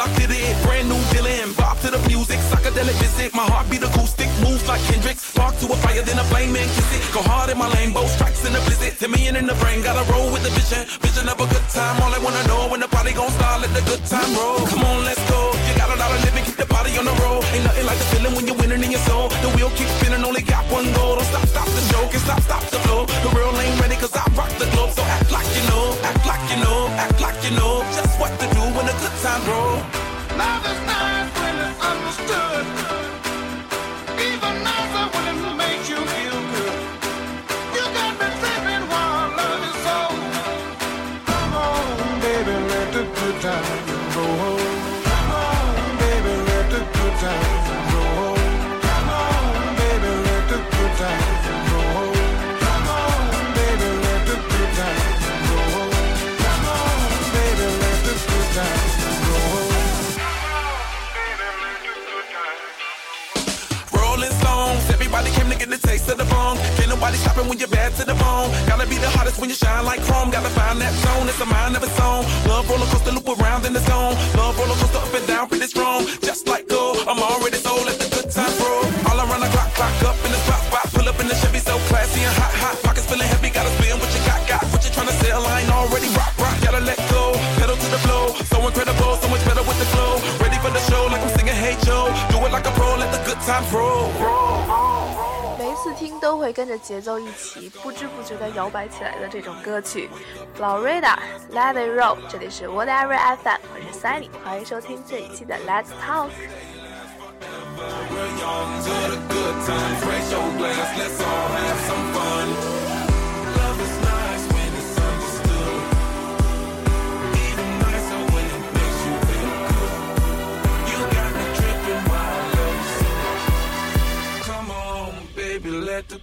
locked it. Brand new Dylan, bop to the music, psychedelic visit. My heartbeat acoustic, moves like Kendrick. Spark to a fire, then a flame and kiss it. Go hard in my lane, both strikes in the blizzard. Ten million in the brain, gotta roll with the vision. Vision of a good time, all I wanna know when the party gon' start, let the good time roll. Come on, let's go. You got a lot of living, keep the body on the road. Ain't nothing like the feeling when you're winning in your soul. The wheel keeps spinning, only got one goal. Don't stop, stop the show, and stop, stop the flow. The real ain't ready, cause I rock the globe. So act like you know, act like you know, act like you know just what to do the good time roll. Love is get the bone. Can't nobody stopping when you're bad to the bone. Gotta be the hottest when you shine like chrome. Gotta find that zone, it's a mind of its own. Love roller coaster loop around in the zone. Love roller coaster up and down, pretty strong. Just like gold, I'm already sold. Let the good times roll. All around the clock, clock up in the spot, spot. Pull up in the Chevy, so classy and hot, hot. Pockets feeling heavy, gotta spin what you got, got. What you tryna sell, I ain't already rock, rock. Gotta let go, pedal to the flow. So incredible, so much better with the flow. Ready for the show, like I'm singing Hey Joe. Do it like a pro, let the good times roll. 都会跟着节奏一起不知不觉地摇摆起来的这种歌曲。Florida Let It Roll，这里是 Whatever FM，我是 Sally，欢迎收听这一期的 Let's Talk。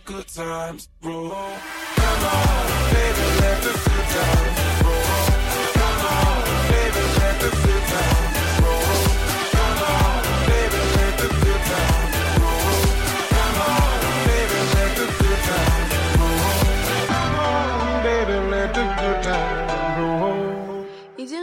Good times roll. Come on, baby, let the good times roll. Come on, baby, let the good times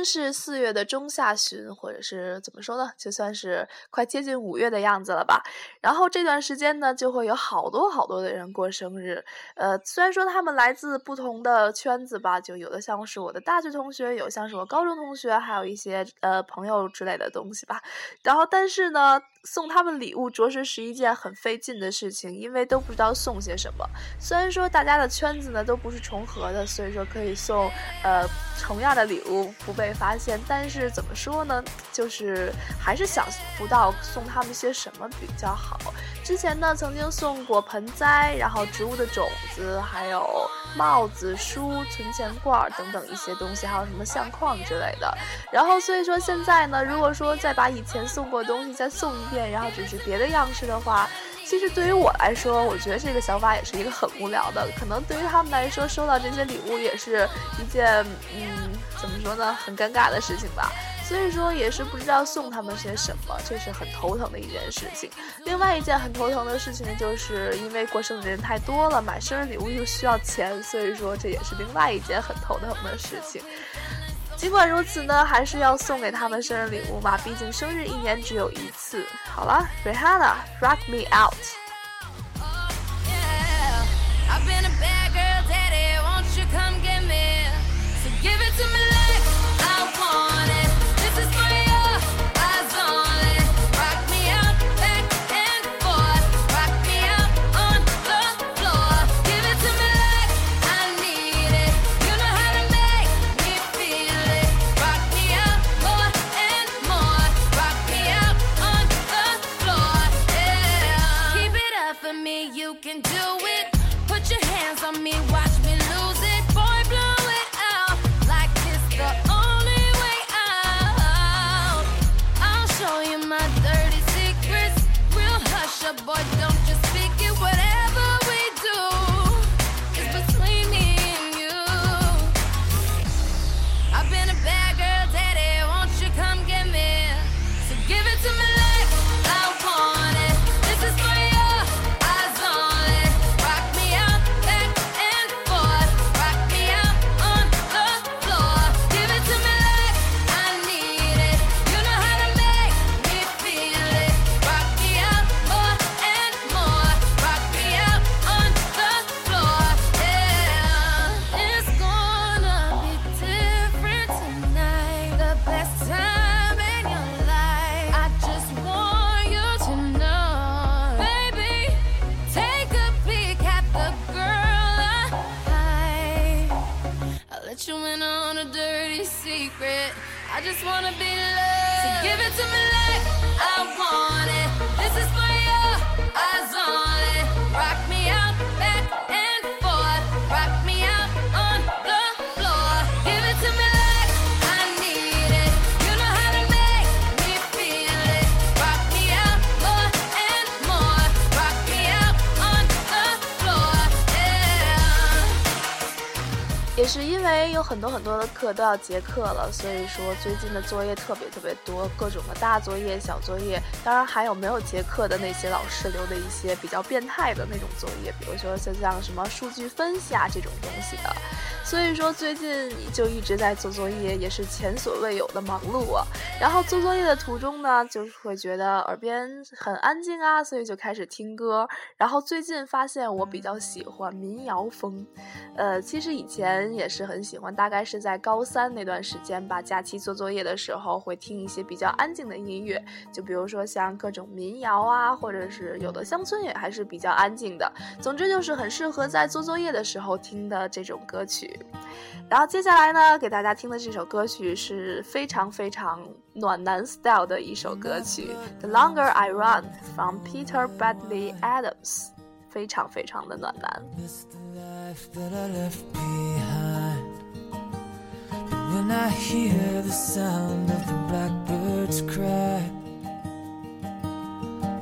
是四月的中下旬，或者是怎么说呢，就算是快接近五月的样子了吧。然后这段时间呢，就会有好多好多的人过生日。呃，虽然说他们来自不同的圈子吧，就有的像是我的大学同学，有像是我高中同学，还有一些呃朋友之类的东西吧。然后，但是呢，送他们礼物着实是一件很费劲的事情，因为都不知道送些什么。虽然说大家的圈子呢都不是重合的，所以说可以送呃同样的礼物不被发现，但是怎么说呢，就是还是想不到送他们些什么比较好。之前呢曾经送过盆栽，然后植物的种子，还有帽子、书、存钱罐等等一些东西，还有什么相框之类的。然后所以说现在呢，如果说再把以前送过的东西再送一遍，然后只是别的样式的话，其实对于我来说，我觉得这个想法也是一个很无聊的。可能对于他们来说，收到这些礼物也是一件嗯，怎么说呢，很尴尬的事情吧。所以说也是不知道送他们些什么，这是很头疼的一件事情。另外一件很头疼的事情，就是因为过生日的人太多了，买生日礼物又需要钱，所以说这也是另外一件很头疼的事情。尽管如此呢，还是要送给他们生日礼物嘛，毕竟生日一年只有一次。好了，Rihanna Rock Me Out。Give it to me I just wanna be loved. So give it to me like I want 也是因为有很多很多的课都要结课了，所以说最近的作业特别特别多，各种的大作业、小作业，当然还有没有结课的那些老师留的一些比较变态的那种作业，比如说像像什么数据分析啊这种东西的。所以说最近就一直在做作业，也是前所未有的忙碌啊。然后做作业的途中呢，就是会觉得耳边很安静啊，所以就开始听歌。然后最近发现我比较喜欢民谣风，呃，其实以前也是很喜欢，大概是在高三那段时间吧，假期做作业的时候会听一些比较安静的音乐，就比如说像各种民谣啊，或者是有的乡村也还是比较安静的。总之就是很适合在做作业的时候听的这种歌曲。然后接下来呢，给大家听的这首歌曲是非常非常暖男 style 的一首歌曲，《The Longer I Run》from Peter Bradley Adams，非常非常的暖男。When I hear the sound of the blackbirds cry,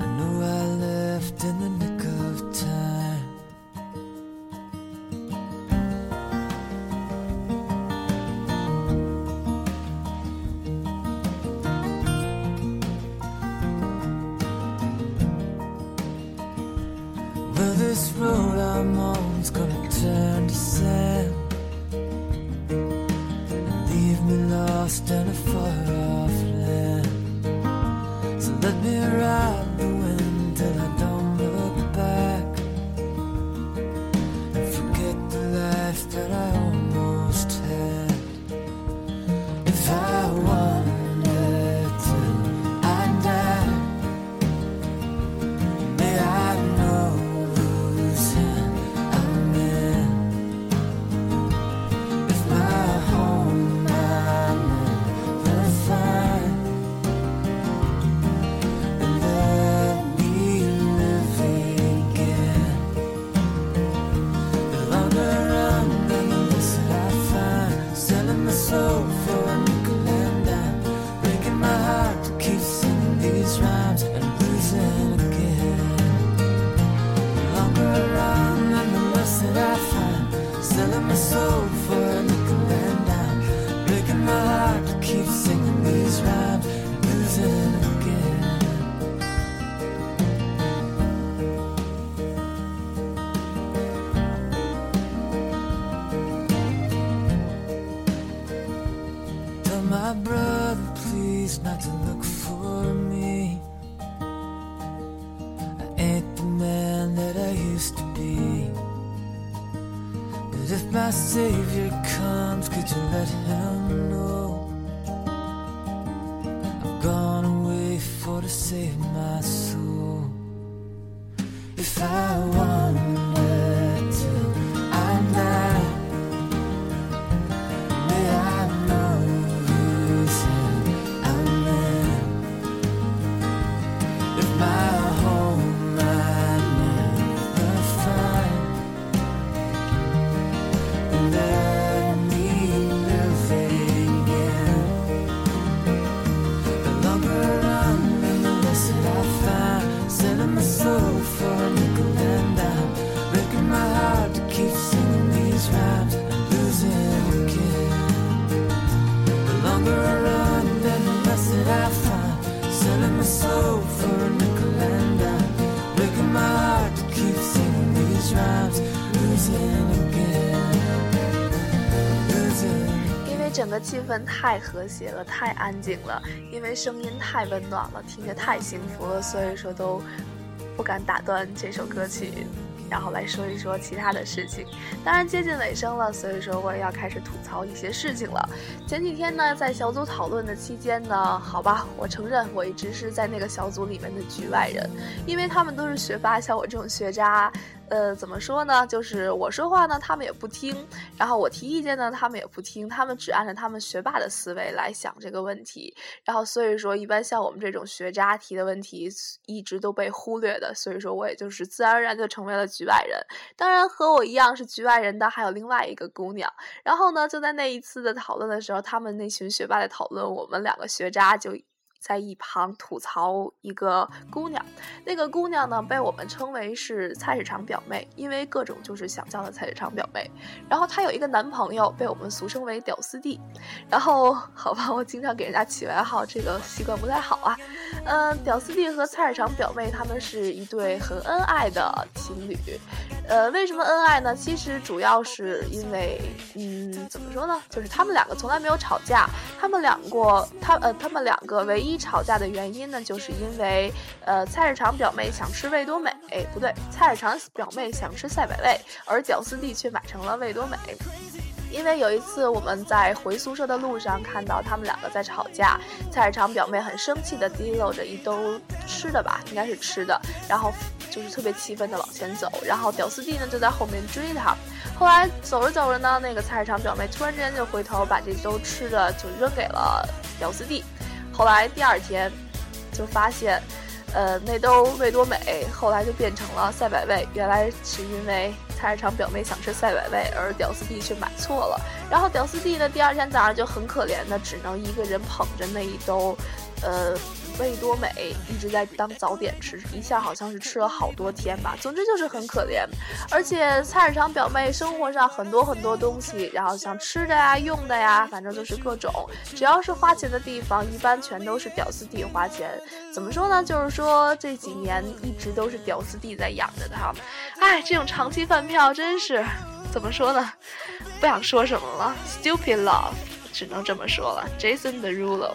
I know I left in the nick of time. Well, this road I'm on's gonna turn lost in a far if my savior comes, could you let him know? I've gone away for to save my soul. If I wander 气氛太和谐了，太安静了，因为声音太温暖了，听着太幸福了，所以说都不敢打断这首歌曲，然后来说一说其他的事情。当然接近尾声了，所以说我也要开始吐槽一些事情了。前几天呢，在小组讨论的期间呢，好吧，我承认我一直是在那个小组里面的局外人，因为他们都是学霸，像我这种学渣。呃，怎么说呢？就是我说话呢，他们也不听；然后我提意见呢，他们也不听。他们只按照他们学霸的思维来想这个问题。然后所以说，一般像我们这种学渣提的问题，一直都被忽略的。所以说我也就是自然而然就成为了局外人。当然，和我一样是局外人的还有另外一个姑娘。然后呢，就在那一次的讨论的时候，他们那群学霸在讨论，我们两个学渣就。在一旁吐槽一个姑娘，那个姑娘呢被我们称为是菜市场表妹，因为各种就是想叫的菜市场表妹。然后她有一个男朋友，被我们俗称为屌丝弟。然后好吧，我经常给人家起外号，这个习惯不太好啊。嗯，屌丝弟和菜市场表妹他们是一对很恩爱的情侣。呃，为什么恩爱呢？其实主要是因为，嗯，怎么说呢？就是他们两个从来没有吵架。他们两个，他呃，他们两个唯一一吵架的原因呢，就是因为，呃，菜市场表妹想吃味多美，哎，不对，菜市场表妹想吃赛百味，而屌丝弟却买成了味多美。因为有一次我们在回宿舍的路上看到他们两个在吵架，菜市场表妹很生气的提溜着一兜吃的吧，应该是吃的，然后就是特别气愤的往前走，然后屌丝弟呢就在后面追他。后来走着走着呢，那个菜市场表妹突然之间就回头把这兜吃的就扔给了屌丝弟。后来第二天就发现。呃，那兜味多美后来就变成了赛百味，原来是因为菜市场表妹想吃赛百味，而屌丝弟却买错了。然后屌丝弟呢，第二天早上就很可怜的，只能一个人捧着那一兜，呃，味多美一直在当早点吃，一下好像是吃了好多天吧。总之就是很可怜。而且菜市场表妹生活上很多很多东西，然后像吃的呀、用的呀，反正就是各种，只要是花钱的地方，一般全都是屌丝弟花钱。怎么说呢？就是说这几年一直都是屌丝弟在养着他。哎，这种长期饭票真是怎么说呢？不想说什么了，stupid love，只能这么说了。Jason Derulo。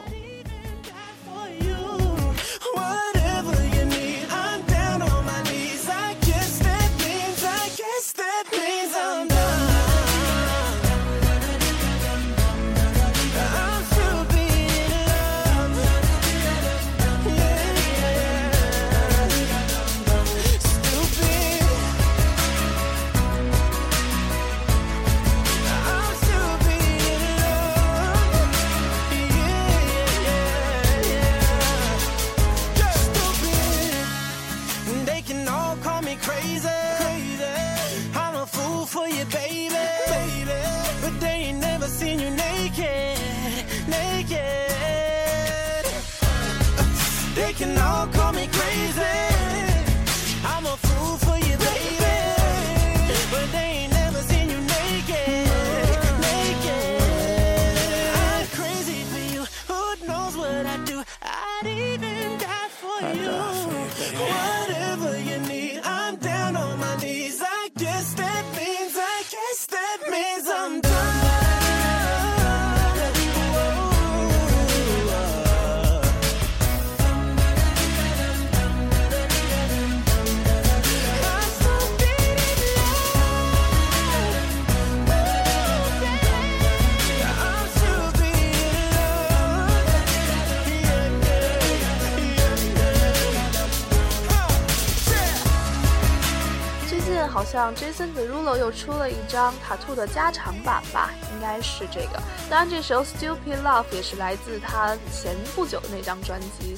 好像 Jason Derulo 又出了一张 Tattoo 的加长版吧，应该是这个。当然，这首 Stupid Love 也是来自他前不久的那张专辑。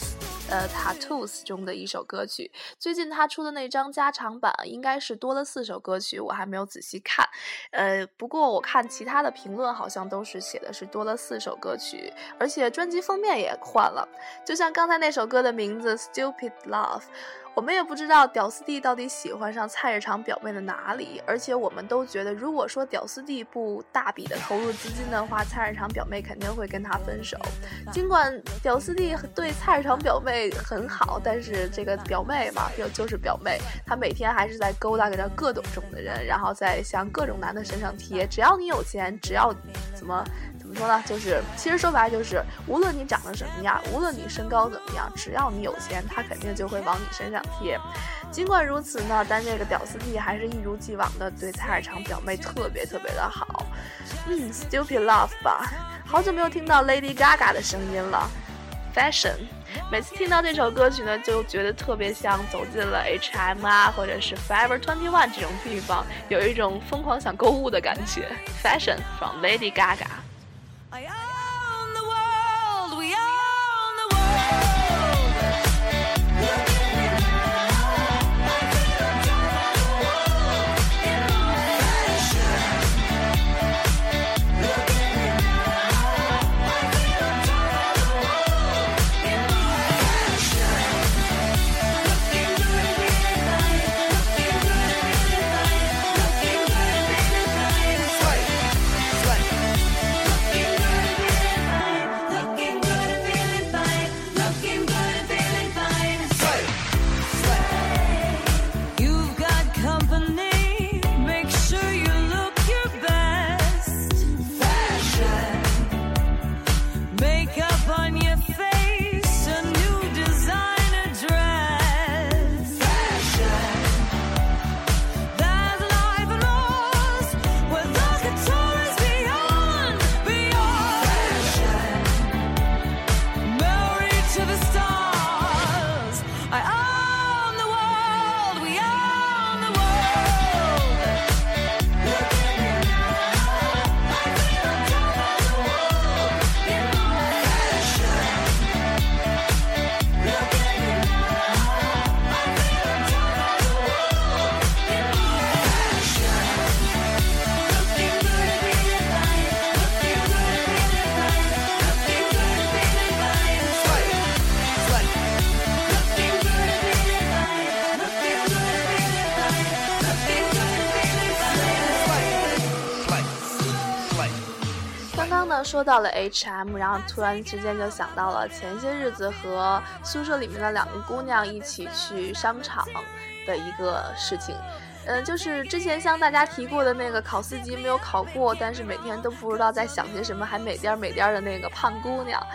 呃，Tattoos 中的一首歌曲，最近他出的那张加长版应该是多了四首歌曲，我还没有仔细看。呃，不过我看其他的评论好像都是写的是多了四首歌曲，而且专辑封面也换了，就像刚才那首歌的名字 Stupid Love。我们也不知道屌丝弟到底喜欢上菜市场表妹的哪里，而且我们都觉得，如果说屌丝弟不大笔的投入资金的话，菜市场表妹肯定会跟他分手。尽管屌丝弟对菜市场表妹很好，但是这个表妹嘛，就就是表妹，她每天还是在勾搭着各种种的人，然后再向各种男的身上贴。只要你有钱，只要怎么。怎么说呢？就是其实说白了就是，无论你长得什么样，无论你身高怎么样，只要你有钱，他肯定就会往你身上贴。尽管如此呢，但这个屌丝弟还是一如既往的对菜市场表妹特别特别的好。嗯，Stupid Love 吧，好久没有听到 Lady Gaga 的声音了。Fashion，每次听到这首歌曲呢，就觉得特别像走进了 H&M 啊，或者是 Forever Twenty One 这种地方，有一种疯狂想购物的感觉。Fashion from Lady Gaga。I am. 说到了 H&M，然后突然之间就想到了前些日子和宿舍里面的两个姑娘一起去商场的一个事情。嗯，就是之前向大家提过的那个考四级没有考过，但是每天都不知道在想些什么，还美颠美颠的那个胖姑娘。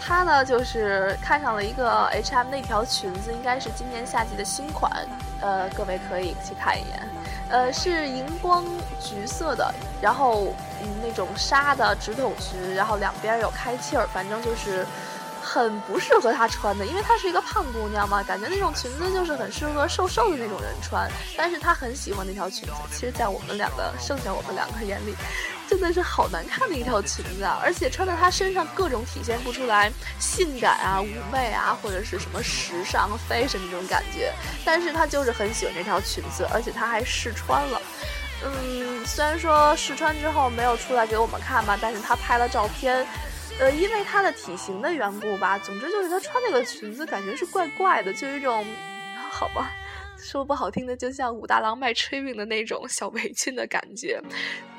她呢，就是看上了一个 H&M 的一条裙子，应该是今年夏季的新款，呃，各位可以去看一眼。呃，是荧光橘色的，然后嗯那种纱的直筒裙，然后两边有开气儿，反正就是很不适合她穿的，因为她是一个胖姑娘嘛，感觉那种裙子就是很适合瘦瘦的那种人穿。但是她很喜欢那条裙子，其实，在我们两个剩下我们两个眼里，真的是好难看的一条裙子啊！而且穿在她身上各种体现不出来性感啊、妩媚啊，或者是什么时尚 fashion 那种感觉。但是她就是很喜欢这条裙子，而且她还试穿了。嗯，虽然说试穿之后没有出来给我们看吧，但是她拍了照片。呃，因为她的体型的缘故吧，总之就是她穿那个裙子感觉是怪怪的，就有一种，好吧，说不好听的，就像武大郎卖炊饼的那种小围裙的感觉。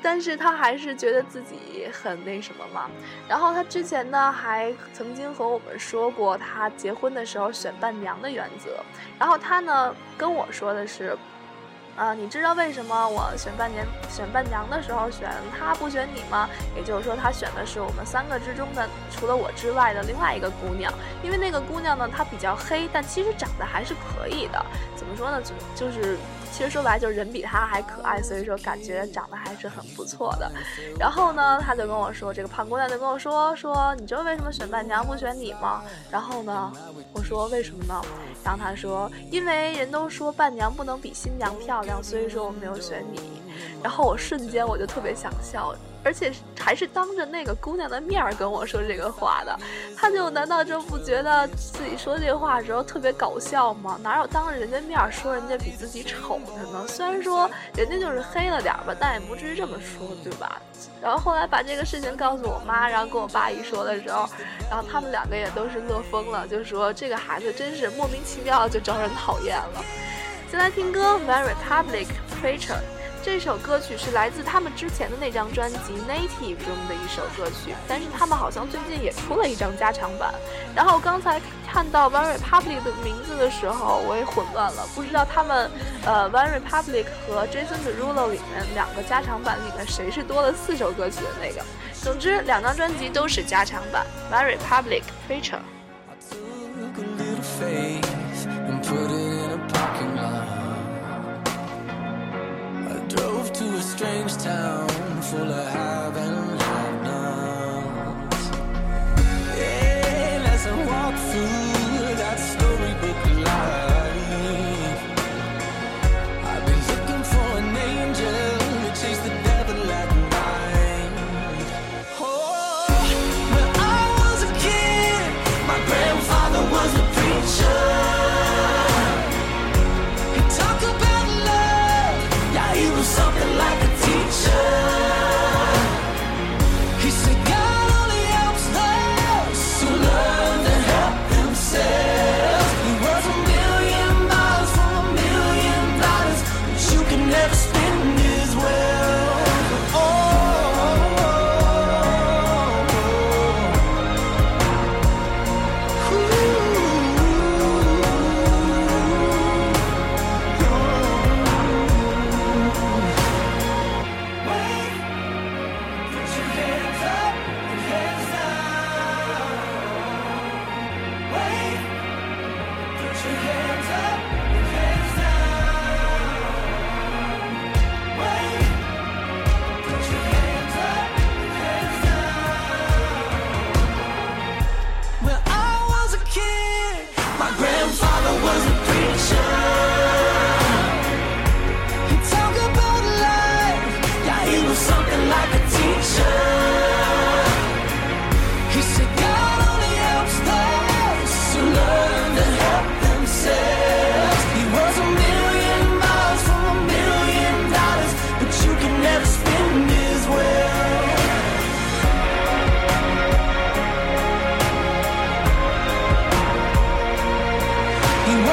但是他还是觉得自己很那什么嘛。然后他之前呢，还曾经和我们说过他结婚的时候选伴娘的原则。然后他呢跟我说的是。啊，你知道为什么我选伴娘选伴娘的时候选她不选你吗？也就是说，她选的是我们三个之中的除了我之外的另外一个姑娘。因为那个姑娘呢，她比较黑，但其实长得还是可以的。怎么说呢？就就是其实说白了就是人比他还可爱，所以说感觉长得还是很不错的。然后呢，他就跟我说，这个胖姑娘就跟我说说，你知道为什么选伴娘不选你吗？然后呢，我说为什么呢？然后他说，因为人都说伴娘不能比新娘漂亮，所以说我没有选你。然后我瞬间我就特别想笑，而且还是当着那个姑娘的面儿跟我说这个话的。他就难道就不觉得自己说这话的时候特别搞笑吗？哪有当着人家面儿说人家比自己丑的呢？虽然说人家就是黑了点儿吧，但也不至于这么说，对吧？然后后来把这个事情告诉我妈，然后跟我爸一说的时候，然后他们两个也都是乐疯了，就说这个孩子真是莫名其妙就招人讨厌了。先来听歌《One Republic Preacher》。这首歌曲是来自他们之前的那张专辑《Native》中的一首歌曲，但是他们好像最近也出了一张加长版。然后刚才看到 One Republic 的名字的时候，我也混乱了，不知道他们呃 One Republic 和 Jason Derulo 里面两个加长版里面谁是多了四首歌曲的那个。总之，两张专辑都是加长版。One Republic Preacher。Drove to a strange town full of have and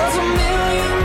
world's a million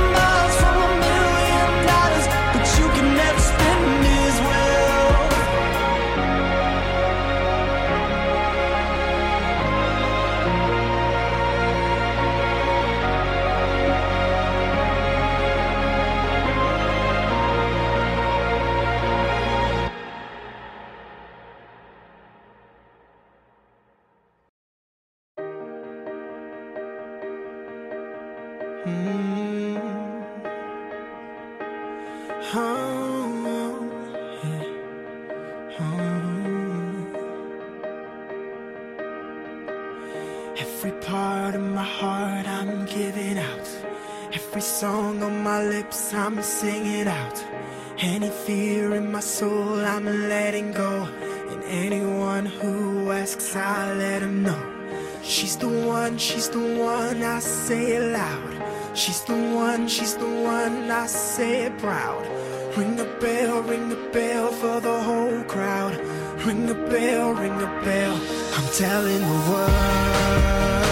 bell. I'm telling the world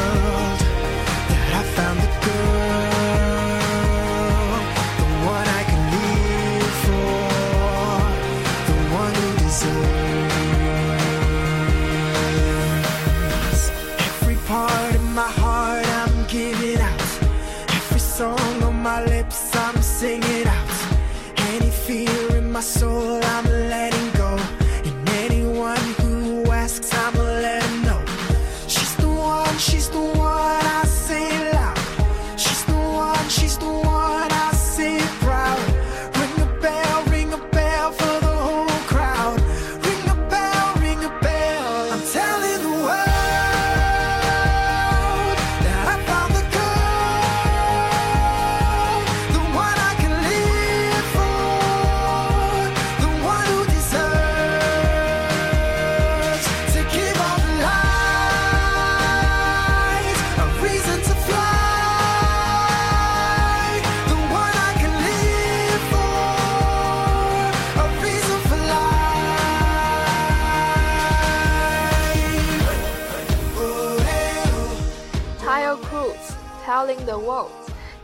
Telling the World，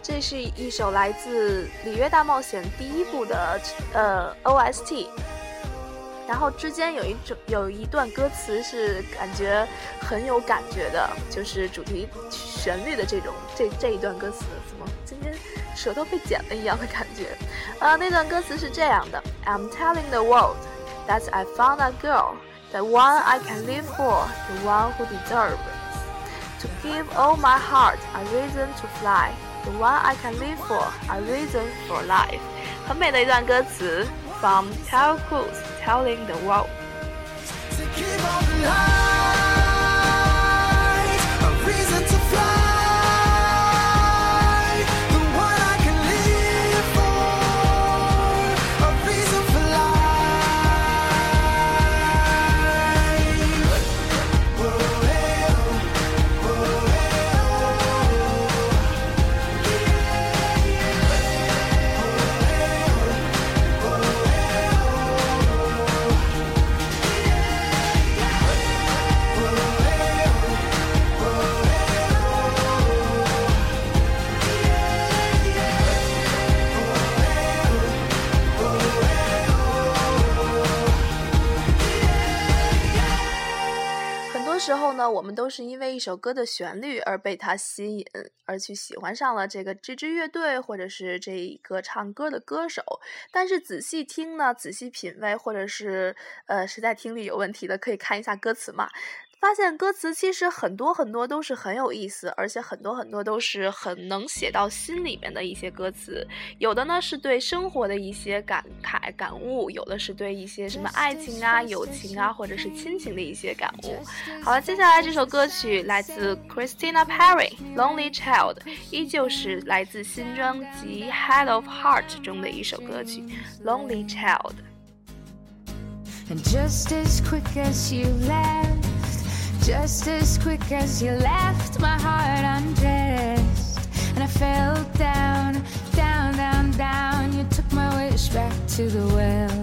这是一首来自《里约大冒险》第一部的呃 OST。然后之间有一种有一段歌词是感觉很有感觉的，就是主题旋律的这种这这一段歌词，怎么今天舌头被剪了一样的感觉？呃，那段歌词是这样的：I'm telling the world that I found a girl, the one I can live for, the one who deserves. To give all my heart a reason to fly, the one I can live for, a reason for life。很美的一段歌词，From Tel Cruz telling the world。 我们都是因为一首歌的旋律而被它吸引，而去喜欢上了这个这支乐队或者是这一个唱歌的歌手。但是仔细听呢，仔细品味，或者是呃实在听力有问题的，可以看一下歌词嘛。发现歌词其实很多很多都是很有意思，而且很多很多都是很能写到心里面的一些歌词。有的呢是对生活的一些感慨感悟，有的是对一些什么爱情啊、友情啊，或者是亲情的一些感悟。好了，接下来这首歌曲来自 Christina Perry，《Lonely Child》，依旧是来自新专辑《Head of Heart》中的一首歌曲《Lonely Child》。And just as quick as you let just as quick as you left, my heart undressed. And I fell down, down, down, down. You took my wish back to the well.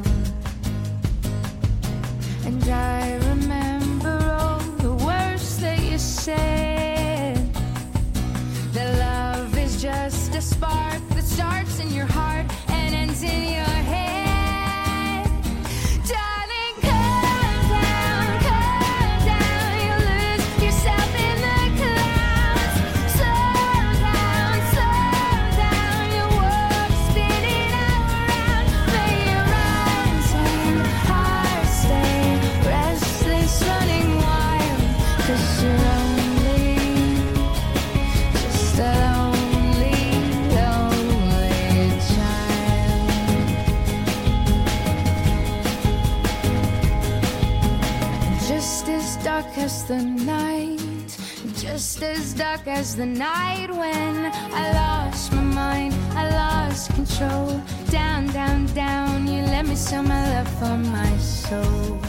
As dark as the night when I lost my mind, I lost control. Down, down, down, you let me sell my love for my soul.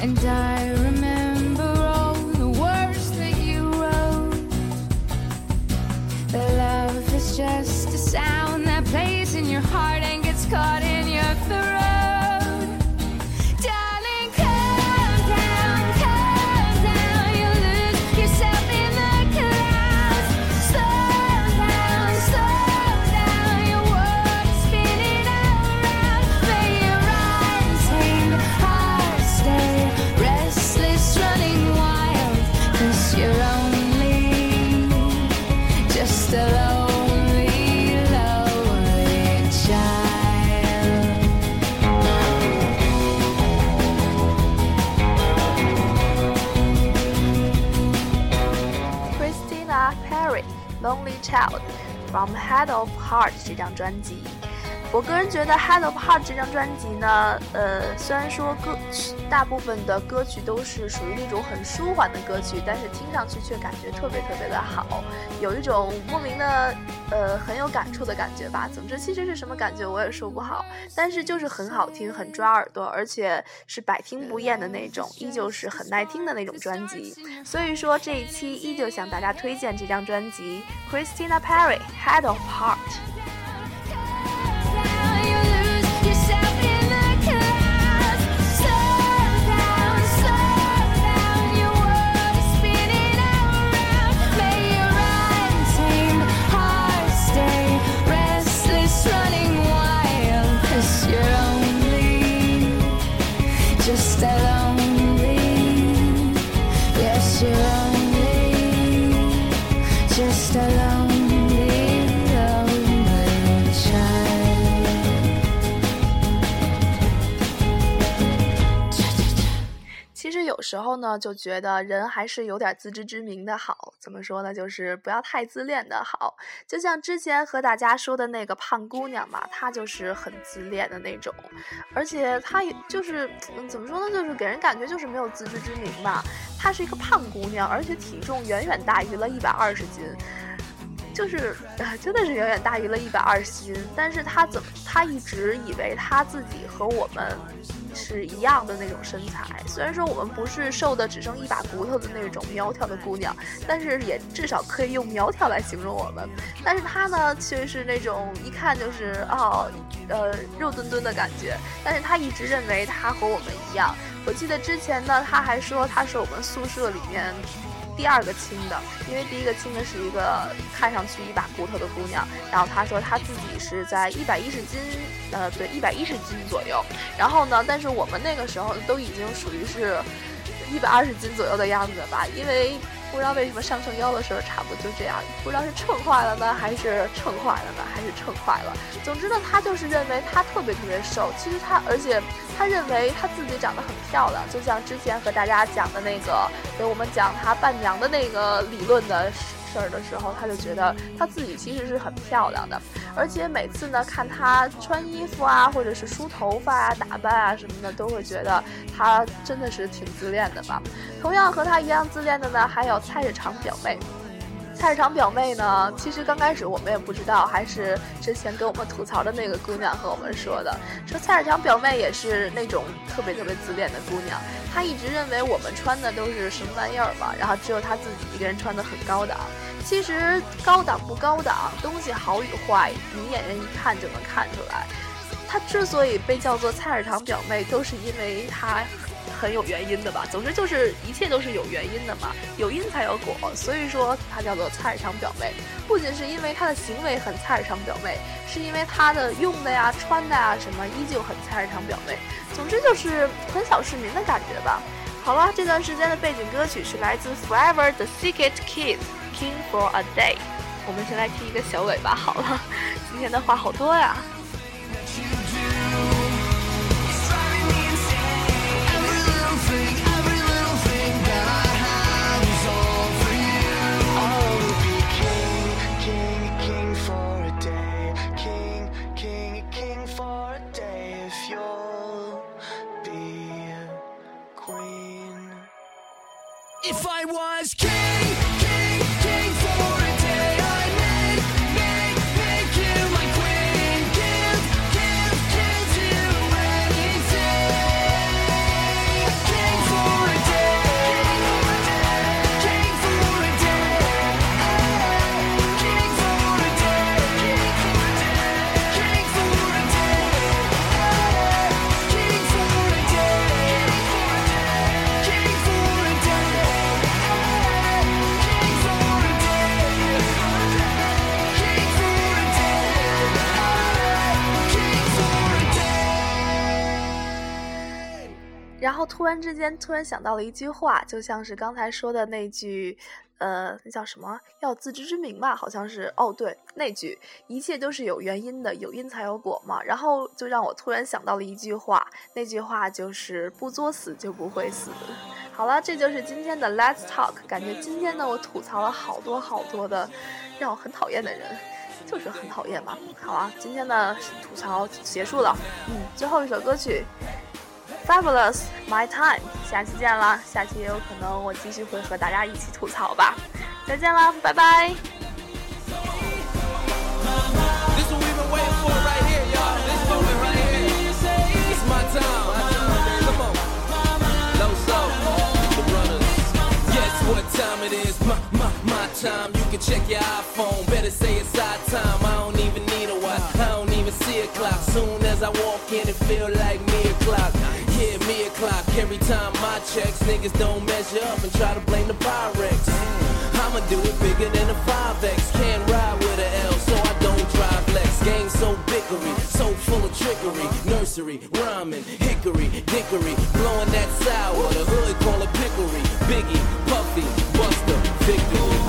And I remember》From Head of Heart 这张专辑。我个人觉得《Head of Heart》这张专辑呢，呃，虽然说歌大部分的歌曲都是属于那种很舒缓的歌曲，但是听上去却感觉特别特别的好，有一种莫名的呃很有感触的感觉吧。总之，其实是什么感觉我也说不好，但是就是很好听，很抓耳朵，而且是百听不厌的那种，依旧是很耐听的那种专辑。所以说这一期依旧向大家推荐这张专辑，Christina Perry《Head of Heart》。时候呢，就觉得人还是有点自知之明的好。怎么说呢？就是不要太自恋的好。就像之前和大家说的那个胖姑娘吧，她就是很自恋的那种，而且她也就是嗯，怎么说呢？就是给人感觉就是没有自知之明吧。她是一个胖姑娘，而且体重远远大于了一百二十斤。就是，呃，真的是远远大于了一百二十斤。但是她怎么，她一直以为她自己和我们是一样的那种身材。虽然说我们不是瘦的只剩一把骨头的那种苗条的姑娘，但是也至少可以用苗条来形容我们。但是她呢，却是那种一看就是哦，呃，肉墩墩的感觉。但是她一直认为她和我们一样。我记得之前呢，她还说她是我们宿舍里面。第二个亲的，因为第一个亲的是一个看上去一把骨头的姑娘，然后她说她自己是在一百一十斤，呃，对，一百一十斤左右。然后呢，但是我们那个时候都已经属于是一百二十斤左右的样子吧，因为不知道为什么上秤腰的时候差不多就这样，不知道是秤坏了呢，还是秤坏了呢，还是秤坏了。总之呢，他就是认为他特别特别瘦，其实他，而且他认为他自己长得很漂亮，就像之前和大家讲的那个，给我们讲他伴娘的那个理论的事儿的时候，他就觉得他自己其实是很漂亮的，而且每次呢看他穿衣服啊，或者是梳头发啊、打扮啊什么的，都会觉得他真的是挺自恋的吧。同样和他一样自恋的呢，还有菜市场表妹。菜市场表妹呢，其实刚开始我们也不知道，还是之前跟我们吐槽的那个姑娘和我们说的，说菜市场表妹也是那种特别特别自恋的姑娘，她一直认为我们穿的都是什么玩意儿嘛，然后只有她自己一个人穿的很高档。其实高档不高档，东西好与坏，明眼人一看就能看出来。她之所以被叫做菜市场表妹，都是因为她很有原因的吧。总之就是一切都是有原因的嘛，有因才有果，所以说它叫做菜市场表妹。不仅是因为她的行为很菜市场表妹，是因为她的用的呀、穿的呀什么依旧很菜市场表妹。总之就是很小市民的感觉吧。好了，这段时间的背景歌曲是来自 Forever the Secret Kids King for a Day。我们先来听一个小尾巴好了，今天的话好多呀。was King. 突然之间，突然想到了一句话，就像是刚才说的那句，呃，那叫什么？要自知之明吧，好像是。哦，对，那句“一切都是有原因的，有因才有果”嘛。然后就让我突然想到了一句话，那句话就是“不作死就不会死”。好了，这就是今天的 Let's Talk。感觉今天呢，我吐槽了好多好多的让我很讨厌的人。就是很讨厌嘛。好啊，今天的吐槽结束了。嗯，最后一首歌曲 Fabulous My Time，下期见啦！下期也有可能我继续会和大家一起吐槽吧。再见啦，拜拜。Time. You can check your iPhone. Better say it's our time. I don't even need a what I don't even see a clock. Soon as I walk in, it feel like me o'clock. Yeah, me a clock. Every time my checks, niggas don't measure up and try to blame the Pyrex. I'ma do it bigger than a 5X. Can't ride with a L, so I don't drive Lex. Game so bickery, so full of trickery. Nursery, rhyming, hickory, dickory. Blowing that sour, the hood call it pickery. Biggie, Puffy, Buster, victory.